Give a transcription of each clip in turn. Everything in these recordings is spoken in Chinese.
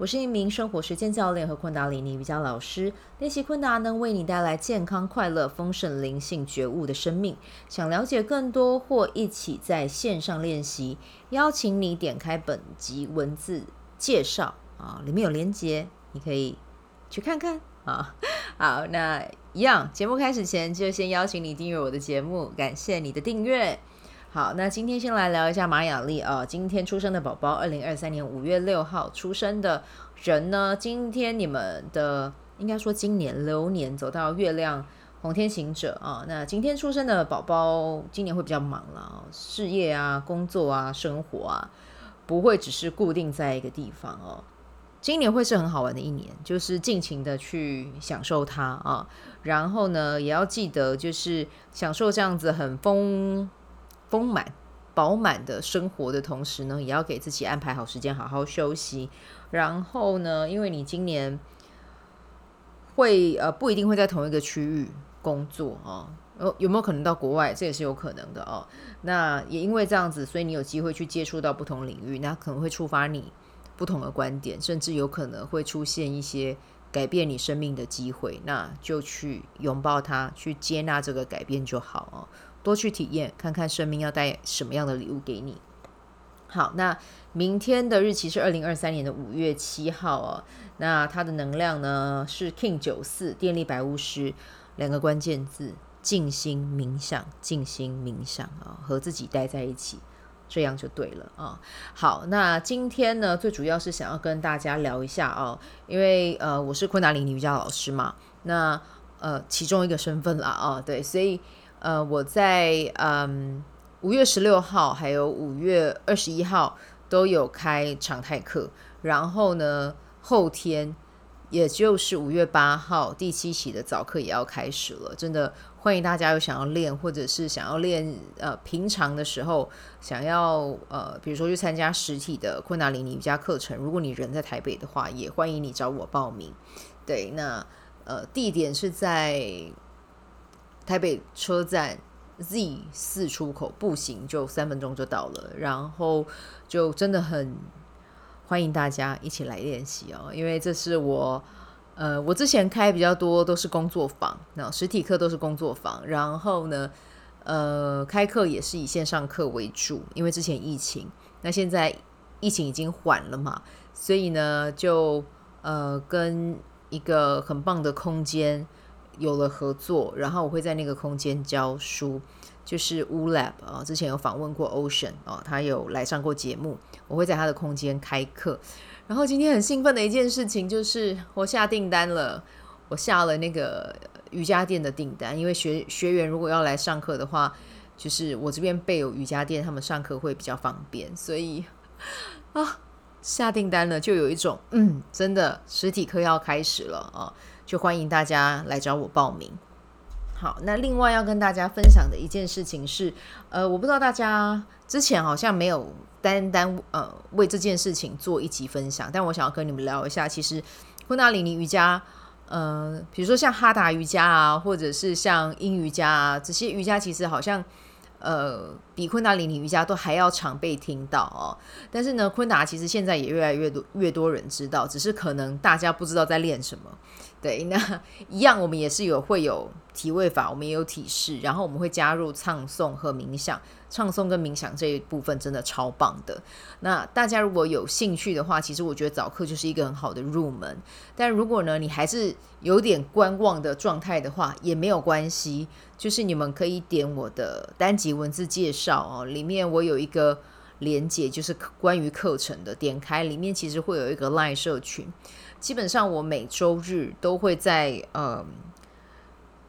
我是一名生活实践教练和昆达里尼瑜伽老师，练习昆达能为你带来健康、快乐、丰盛、灵性觉悟的生命。想了解更多或一起在线上练习，邀请你点开本集文字介绍啊，里面有连接，你可以去看看啊。好，那一样，节目开始前就先邀请你订阅我的节目，感谢你的订阅。好，那今天先来聊一下马雅丽啊。今天出生的宝宝，二零二三年五月六号出生的人呢，今天你们的应该说今年流年走到月亮红天行者啊。那今天出生的宝宝，今年会比较忙了，事业啊、工作啊、生活啊，不会只是固定在一个地方哦。今年会是很好玩的一年，就是尽情的去享受它啊。然后呢，也要记得就是享受这样子很丰。丰满、饱满的生活的同时呢，也要给自己安排好时间，好好休息。然后呢，因为你今年会呃不一定会在同一个区域工作啊，有有没有可能到国外？这也是有可能的哦。那也因为这样子，所以你有机会去接触到不同领域，那可能会触发你不同的观点，甚至有可能会出现一些改变你生命的机会。那就去拥抱它，去接纳这个改变就好哦。多去体验，看看生命要带什么样的礼物给你。好，那明天的日期是二零二三年的五月七号哦。那它的能量呢是 King 九四电力白巫师，两个关键字：静心冥想，静心冥想啊，和自己待在一起，这样就对了啊。好，那今天呢，最主要是想要跟大家聊一下哦，因为呃，我是昆达里尼瑜伽老师嘛，那呃，其中一个身份啦啊，对，所以。呃，我在嗯五月十六号还有五月二十一号都有开常态课，然后呢，后天也就是五月八号第七期的早课也要开始了，真的欢迎大家有想要练或者是想要练呃平常的时候想要呃比如说去参加实体的昆达里尼瑜伽课程，如果你人在台北的话，也欢迎你找我报名。对，那呃地点是在。台北车站 Z 四出口，步行就三分钟就到了，然后就真的很欢迎大家一起来练习哦，因为这是我呃，我之前开比较多都是工作坊，那实体课都是工作坊，然后呢，呃，开课也是以线上课为主，因为之前疫情，那现在疫情已经缓了嘛，所以呢，就呃跟一个很棒的空间。有了合作，然后我会在那个空间教书，就是 Wu Lab 啊，之前有访问过 Ocean 啊，他有来上过节目，我会在他的空间开课。然后今天很兴奋的一件事情就是我下订单了，我下了那个瑜伽垫的订单，因为学学员如果要来上课的话，就是我这边备有瑜伽垫，他们上课会比较方便，所以啊下订单了，就有一种嗯，真的实体课要开始了啊。就欢迎大家来找我报名。好，那另外要跟大家分享的一件事情是，呃，我不知道大家之前好像没有单单呃为这件事情做一集分享，但我想要跟你们聊一下，其实昆达里尼瑜伽，呃，比如说像哈达瑜伽啊，或者是像阴瑜伽啊，这些瑜伽其实好像呃比昆达里尼瑜伽都还要常被听到哦。但是呢，昆达其实现在也越来越多越多人知道，只是可能大家不知道在练什么。对，那一样，我们也是有会有体位法，我们也有体式，然后我们会加入唱诵和冥想。唱诵跟冥想这一部分真的超棒的。那大家如果有兴趣的话，其实我觉得早课就是一个很好的入门。但如果呢，你还是有点观望的状态的话，也没有关系，就是你们可以点我的单集文字介绍哦，里面我有一个连接，就是关于课程的，点开里面其实会有一个 LINE 社群。基本上我每周日都会在呃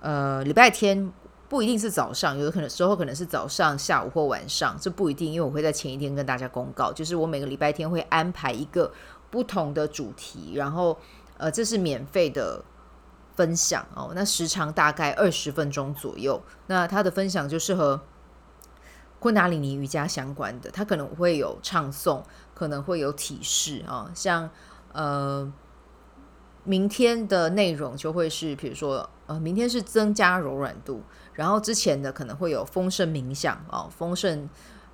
呃礼拜天不一定是早上，有的可能时候可能是早上、下午或晚上，这不一定，因为我会在前一天跟大家公告，就是我每个礼拜天会安排一个不同的主题，然后呃这是免费的分享哦，那时长大概二十分钟左右，那他的分享就是和昆达里尼瑜伽相关的，他可能会有唱诵，可能会有体式啊，像呃，明天的内容就会是，比如说呃，明天是增加柔软度，然后之前的可能会有丰盛冥想啊，丰盛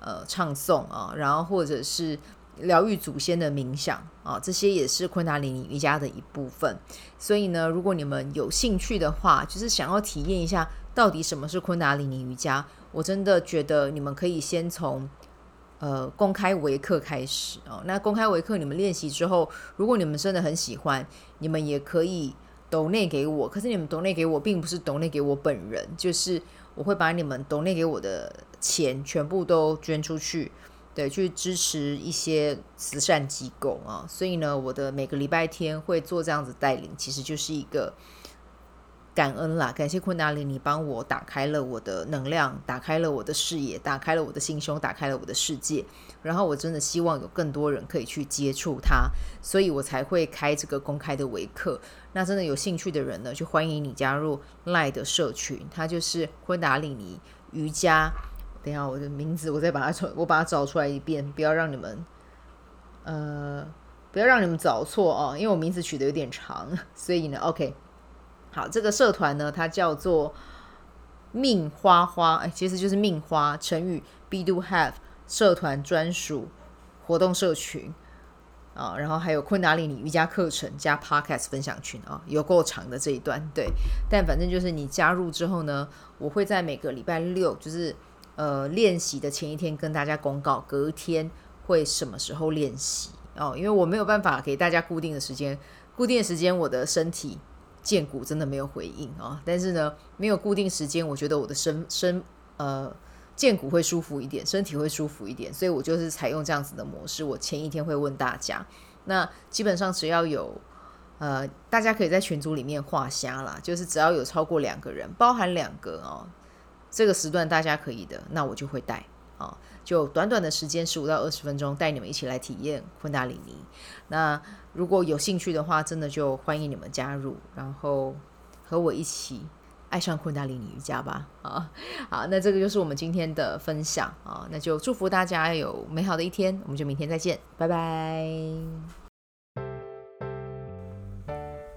呃唱诵啊，然后或者是疗愈祖先的冥想啊，这些也是昆达里尼瑜伽的一部分。所以呢，如果你们有兴趣的话，就是想要体验一下到底什么是昆达里尼瑜伽。我真的觉得你们可以先从呃公开维课开始哦。那公开维课你们练习之后，如果你们真的很喜欢，你们也可以抖内给我。可是你们抖内给我，并不是抖内给我本人，就是我会把你们抖内给我的钱全部都捐出去，对，去支持一些慈善机构啊。所以呢，我的每个礼拜天会做这样子带领，其实就是一个。感恩啦，感谢昆达里尼帮我打开了我的能量，打开了我的视野，打开了我的心胸，打开了我的世界。然后我真的希望有更多人可以去接触它，所以我才会开这个公开的微课。那真的有兴趣的人呢，就欢迎你加入 LINE 的社群，它就是昆达里尼瑜伽。等一下我的名字，我再把它找，我把它找出来一遍，不要让你们，呃，不要让你们找错哦，因为我名字取得有点长，所以呢，OK。好，这个社团呢，它叫做命花花，哎，其实就是命花成语。Be Do Have 社团专属活动社群啊，然后还有昆达里尼瑜伽课程加 Podcast 分享群啊，有够长的这一段，对。但反正就是你加入之后呢，我会在每个礼拜六，就是呃练习的前一天跟大家公告，隔天会什么时候练习哦，因为我没有办法给大家固定的时间，固定的时间我的身体。荐骨真的没有回应啊，但是呢，没有固定时间，我觉得我的身身呃荐骨会舒服一点，身体会舒服一点，所以我就是采用这样子的模式。我前一天会问大家，那基本上只要有呃，大家可以在群组里面画虾啦，就是只要有超过两个人，包含两个哦，这个时段大家可以的，那我就会带啊，就短短的时间十五到二十分钟，带你们一起来体验昆达里尼。那如果有兴趣的话，真的就欢迎你们加入，然后和我一起爱上昆达里尼瑜伽吧！啊，好，那这个就是我们今天的分享啊，那就祝福大家有美好的一天，我们就明天再见，拜拜！